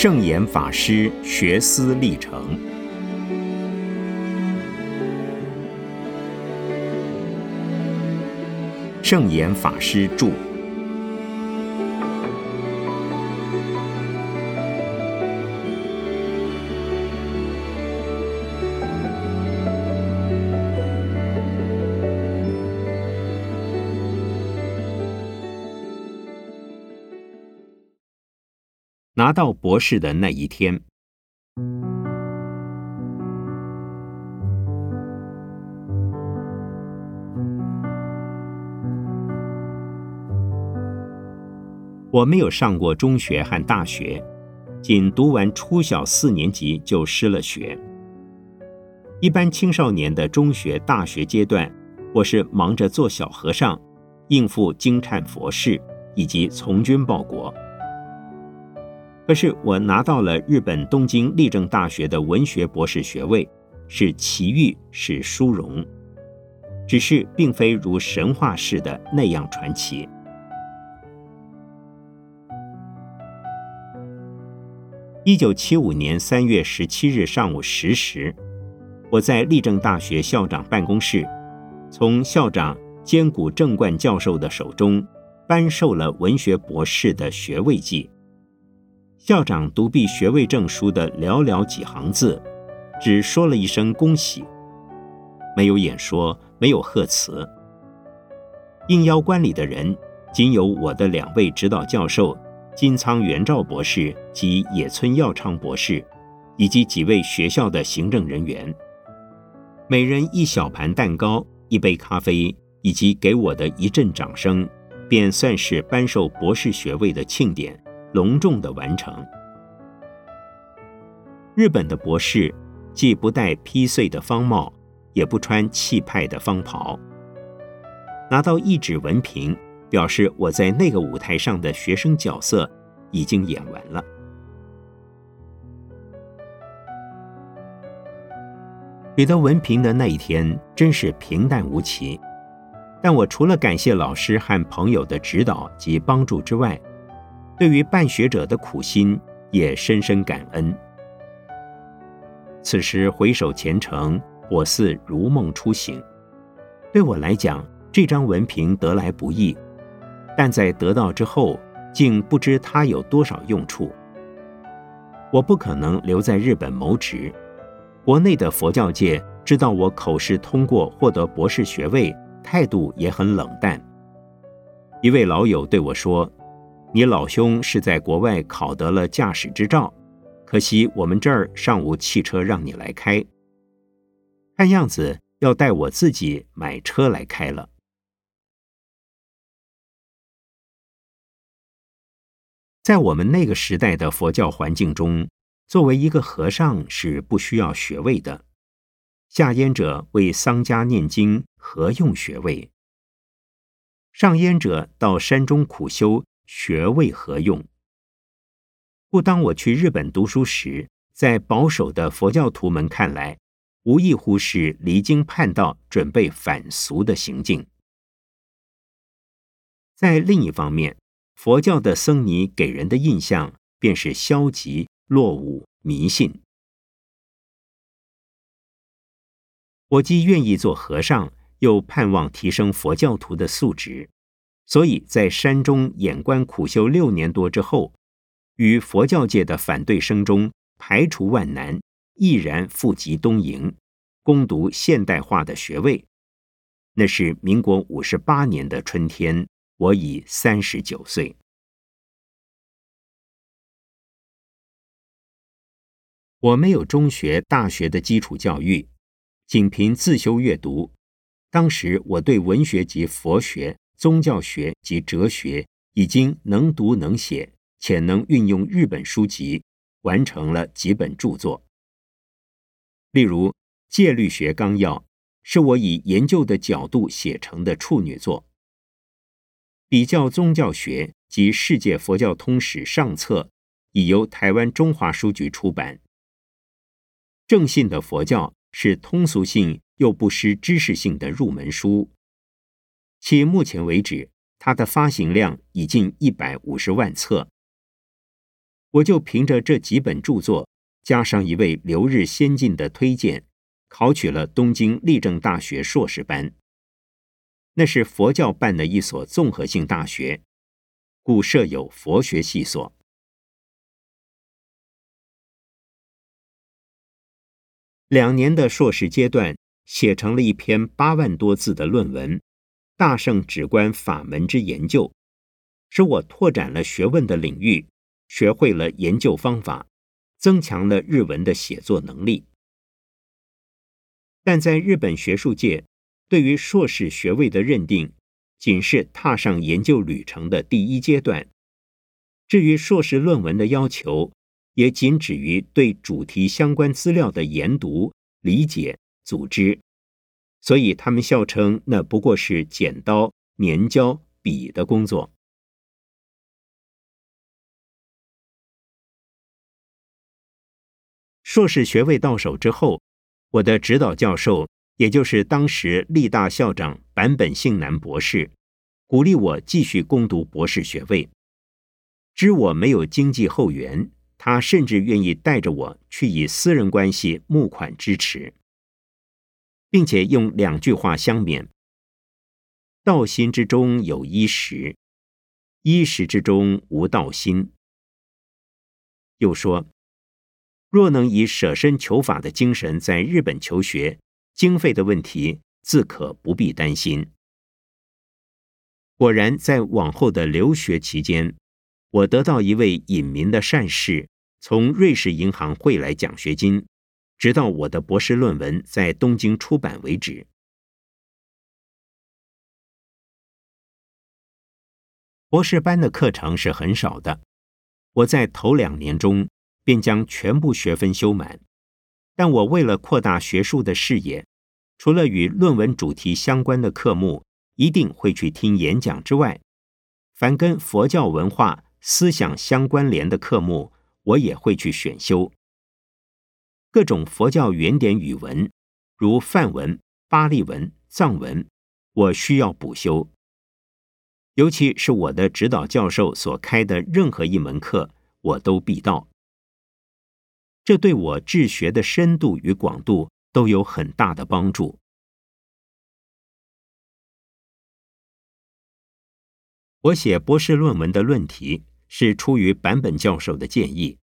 圣严法师学思历程。圣严法师著。拿到博士的那一天，我没有上过中学和大学，仅读完初小四年级就失了学。一般青少年的中学、大学阶段，我是忙着做小和尚，应付经忏佛事以及从军报国。可是我拿到了日本东京立正大学的文学博士学位，是奇遇，是殊荣，只是并非如神话似的那样传奇。一九七五年三月十七日上午十时，我在立正大学校长办公室，从校长兼谷正冠教授的手中颁授了文学博士的学位记。校长读毕学位证书的寥寥几行字，只说了一声恭喜，没有演说，没有贺词。应邀观礼的人，仅有我的两位指导教授金仓元照博士及野村耀昌博士，以及几位学校的行政人员。每人一小盘蛋糕、一杯咖啡，以及给我的一阵掌声，便算是颁授博士学位的庆典。隆重的完成。日本的博士既不戴披碎的方帽，也不穿气派的方袍，拿到一纸文凭，表示我在那个舞台上的学生角色已经演完了。取得文凭的那一天，真是平淡无奇，但我除了感谢老师和朋友的指导及帮助之外，对于办学者的苦心，也深深感恩。此时回首前程，我似如梦初醒。对我来讲，这张文凭得来不易，但在得到之后，竟不知它有多少用处。我不可能留在日本谋职，国内的佛教界知道我口试通过获得博士学位，态度也很冷淡。一位老友对我说。你老兄是在国外考得了驾驶执照，可惜我们这儿尚无汽车让你来开。看样子要带我自己买车来开了。在我们那个时代的佛教环境中，作为一个和尚是不需要学位的。下烟者为丧家念经，何用学位？上烟者到山中苦修。学位何用？故当我去日本读书时，在保守的佛教徒们看来，无异乎是离经叛道、准备反俗的行径。在另一方面，佛教的僧尼给人的印象便是消极、落伍、迷信。我既愿意做和尚，又盼望提升佛教徒的素质。所以在山中眼观苦修六年多之后，与佛教界的反对声中排除万难，毅然赴集东瀛，攻读现代化的学位。那是民国五十八年的春天，我已三十九岁。我没有中学、大学的基础教育，仅凭自修阅读。当时我对文学及佛学。宗教学及哲学已经能读能写，且能运用日本书籍，完成了几本著作。例如《戒律学纲要》是我以研究的角度写成的处女作。比较宗教学及世界佛教通史上册已由台湾中华书局出版。正信的佛教是通俗性又不失知识性的入门书。其目前为止，它的发行量已近一百五十万册。我就凭着这几本著作，加上一位留日先进的推荐，考取了东京立正大学硕士班。那是佛教办的一所综合性大学，故设有佛学系所。两年的硕士阶段，写成了一篇八万多字的论文，《大圣止观法门之研究》，使我拓展了学问的领域，学会了研究方法，增强了日文的写作能力。但在日本学术界，对于硕士学位的认定，仅是踏上研究旅程的第一阶段。至于硕士论文的要求，也仅止于对主题相关资料的研读、理解、组织。所以他们笑称那不过是剪刀、粘胶、笔的工作。硕士学位到手之后，我的指导教授。也就是当时立大校长坂本幸男博士鼓励我继续攻读博士学位，知我没有经济后援，他甚至愿意带着我去以私人关系募款支持，并且用两句话相勉：道心之中有衣食，衣食之中无道心。又说，若能以舍身求法的精神在日本求学。经费的问题自可不必担心。果然，在往后的留学期间，我得到一位隐民的善士从瑞士银行汇来奖学金，直到我的博士论文在东京出版为止。博士班的课程是很少的，我在头两年中便将全部学分修满。但我为了扩大学术的视野，除了与论文主题相关的科目一定会去听演讲之外，凡跟佛教文化思想相关联的科目，我也会去选修。各种佛教原点语文，如梵文、巴利文、藏文，我需要补修。尤其是我的指导教授所开的任何一门课，我都必到。这对我治学的深度与广度都有很大的帮助。我写博士论文的论题是出于坂本教授的建议，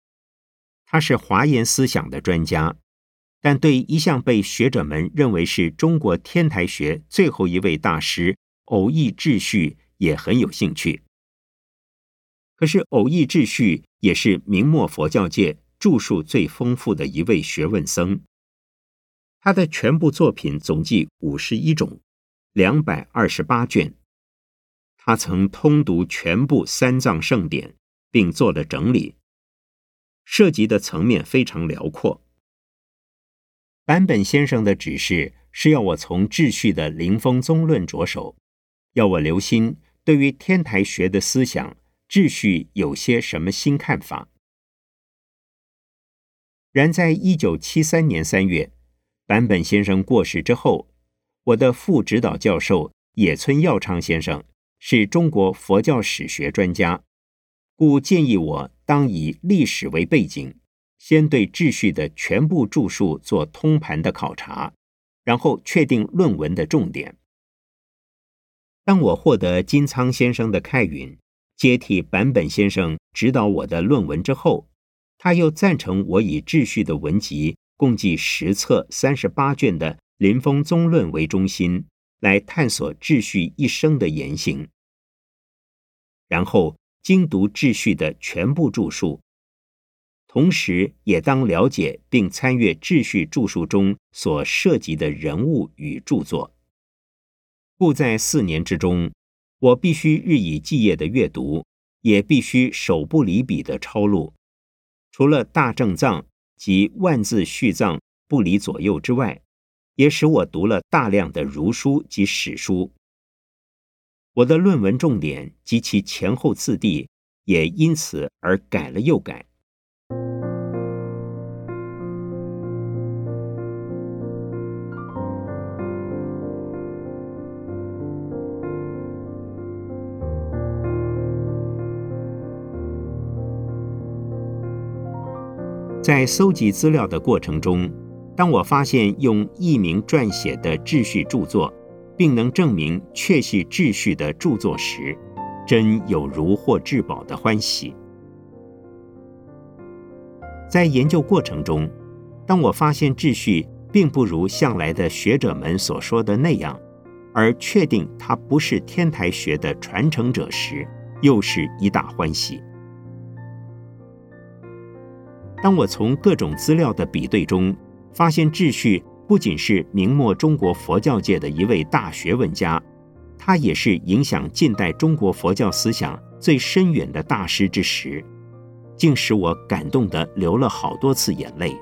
他是华严思想的专家，但对一向被学者们认为是中国天台学最后一位大师偶义秩序也很有兴趣。可是偶义秩序也是明末佛教界。著述最丰富的一位学问僧，他的全部作品总计五十一种，两百二十八卷。他曾通读全部三藏圣典，并做了整理，涉及的层面非常辽阔。坂本先生的指示是要我从秩序的灵峰宗论着手，要我留心对于天台学的思想秩序有些什么新看法。然在一九七三年三月，坂本先生过世之后，我的副指导教授野村耀昌先生是中国佛教史学专家，故建议我当以历史为背景，先对秩序的全部著述做通盘的考察，然后确定论文的重点。当我获得金仓先生的开允，接替坂本先生指导我的论文之后。他又赞成我以秩序的文集，共计十册三十八卷的《林峰宗论》为中心，来探索秩序一生的言行。然后精读秩序的全部著述，同时也当了解并参阅秩序著述中所涉及的人物与著作。故在四年之中，我必须日以继夜的阅读，也必须手不离笔的抄录。除了大正藏及万字序藏不离左右之外，也使我读了大量的儒书及史书。我的论文重点及其前后次第也因此而改了又改。在搜集资料的过程中，当我发现用艺名撰写的秩序著作，并能证明确系秩序的著作时，真有如获至宝的欢喜。在研究过程中，当我发现秩序并不如向来的学者们所说的那样，而确定他不是天台学的传承者时，又是一大欢喜。当我从各种资料的比对中发现秩序不仅是明末中国佛教界的一位大学问家，他也是影响近代中国佛教思想最深远的大师之时，竟使我感动得流了好多次眼泪。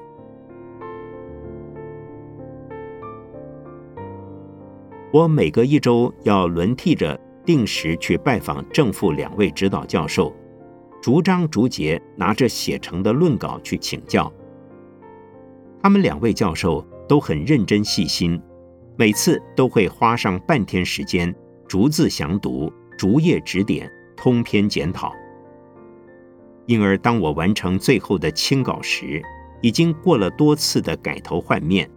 我每隔一周要轮替着定时去拜访正副两位指导教授。逐章逐节拿着写成的论稿去请教，他们两位教授都很认真细心，每次都会花上半天时间逐字详读、逐页指点、通篇检讨。因而，当我完成最后的清稿时，已经过了多次的改头换面，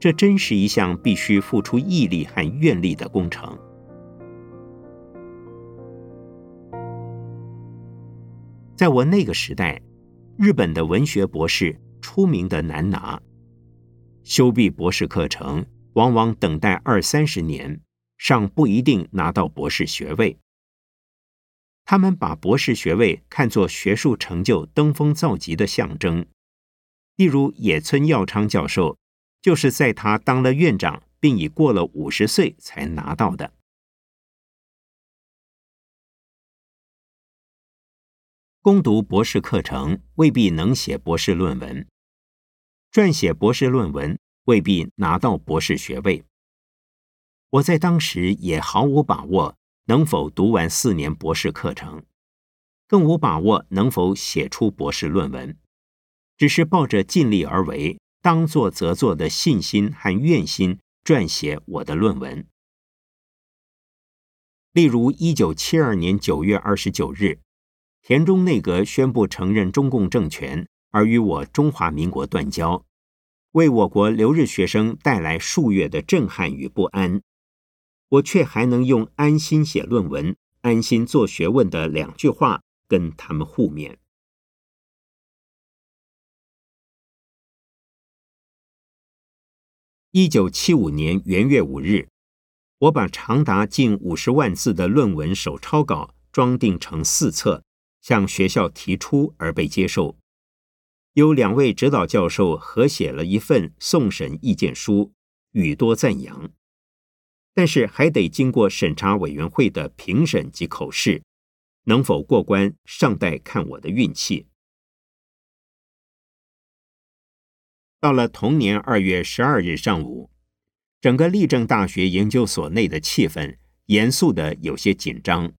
这真是一项必须付出毅力和愿力的工程。在我那个时代，日本的文学博士出名的难拿，修毕博士课程往往等待二三十年，尚不一定拿到博士学位。他们把博士学位看作学术成就登峰造极的象征，例如野村耀昌教授，就是在他当了院长并已过了五十岁才拿到的。攻读博士课程未必能写博士论文，撰写博士论文未必拿到博士学位。我在当时也毫无把握能否读完四年博士课程，更无把握能否写出博士论文，只是抱着尽力而为、当做则做的信心和愿心撰写我的论文。例如，一九七二年九月二十九日。田中内阁宣布承认中共政权，而与我中华民国断交，为我国留日学生带来数月的震撼与不安。我却还能用“安心写论文，安心做学问”的两句话跟他们互勉。一九七五年元月五日，我把长达近五十万字的论文手抄稿装订成四册。向学校提出而被接受，有两位指导教授合写了一份送审意见书，语多赞扬。但是还得经过审查委员会的评审及口试，能否过关尚待看我的运气。到了同年二月十二日上午，整个立正大学研究所内的气氛严肃的有些紧张。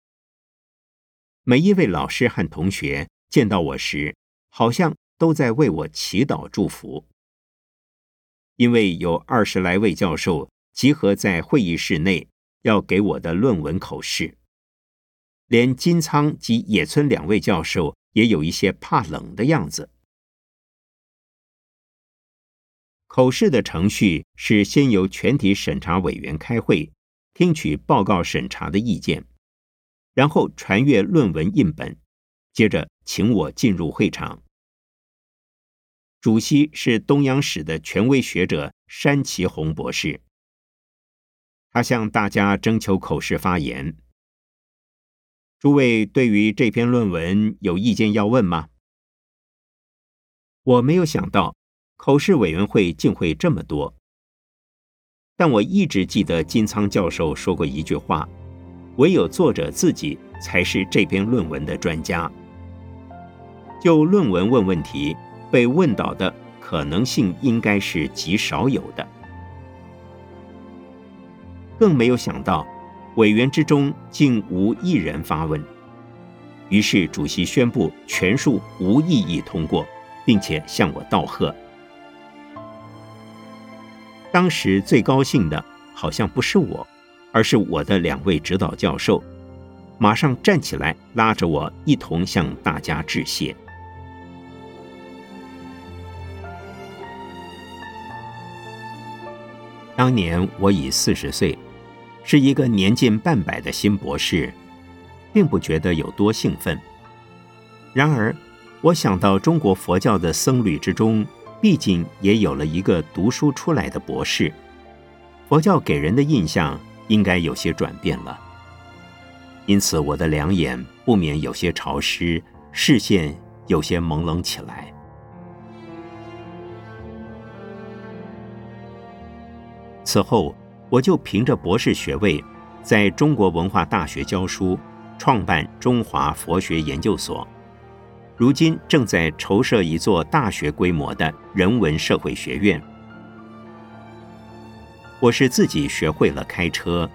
每一位老师和同学见到我时，好像都在为我祈祷祝福。因为有二十来位教授集合在会议室内，要给我的论文口试，连金仓及野村两位教授也有一些怕冷的样子。口试的程序是先由全体审查委员开会，听取报告审查的意见。然后传阅论文印本，接着请我进入会场。主席是东洋史的权威学者山崎宏博士，他向大家征求口试发言。诸位对于这篇论文有意见要问吗？我没有想到口试委员会竟会这么多，但我一直记得金仓教授说过一句话。唯有作者自己才是这篇论文的专家。就论文问问题，被问倒的可能性应该是极少有的。更没有想到，委员之中竟无一人发问。于是主席宣布全数无异议通过，并且向我道贺。当时最高兴的，好像不是我。而是我的两位指导教授，马上站起来，拉着我一同向大家致谢。当年我已四十岁，是一个年近半百的新博士，并不觉得有多兴奋。然而，我想到中国佛教的僧侣之中，毕竟也有了一个读书出来的博士，佛教给人的印象应该有些转变了。因此，我的两眼不免有些潮湿，视线有些朦胧起来。此后，我就凭着博士学位，在中国文化大学教书，创办中华佛学研究所。如今正在筹设一座大学规模的人文社会学院。我是自己学会了开车，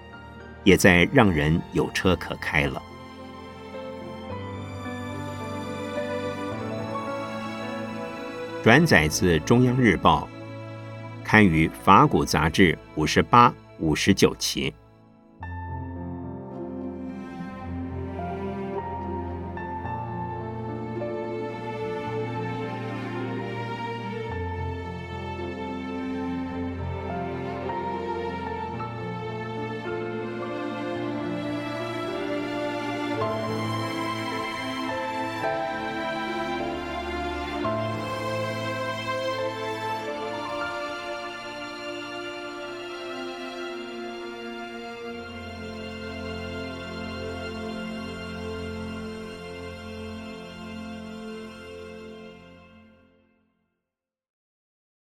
也在让人有车可开了。转载自中央日报。刊于《法古杂志》五十八、五十九期。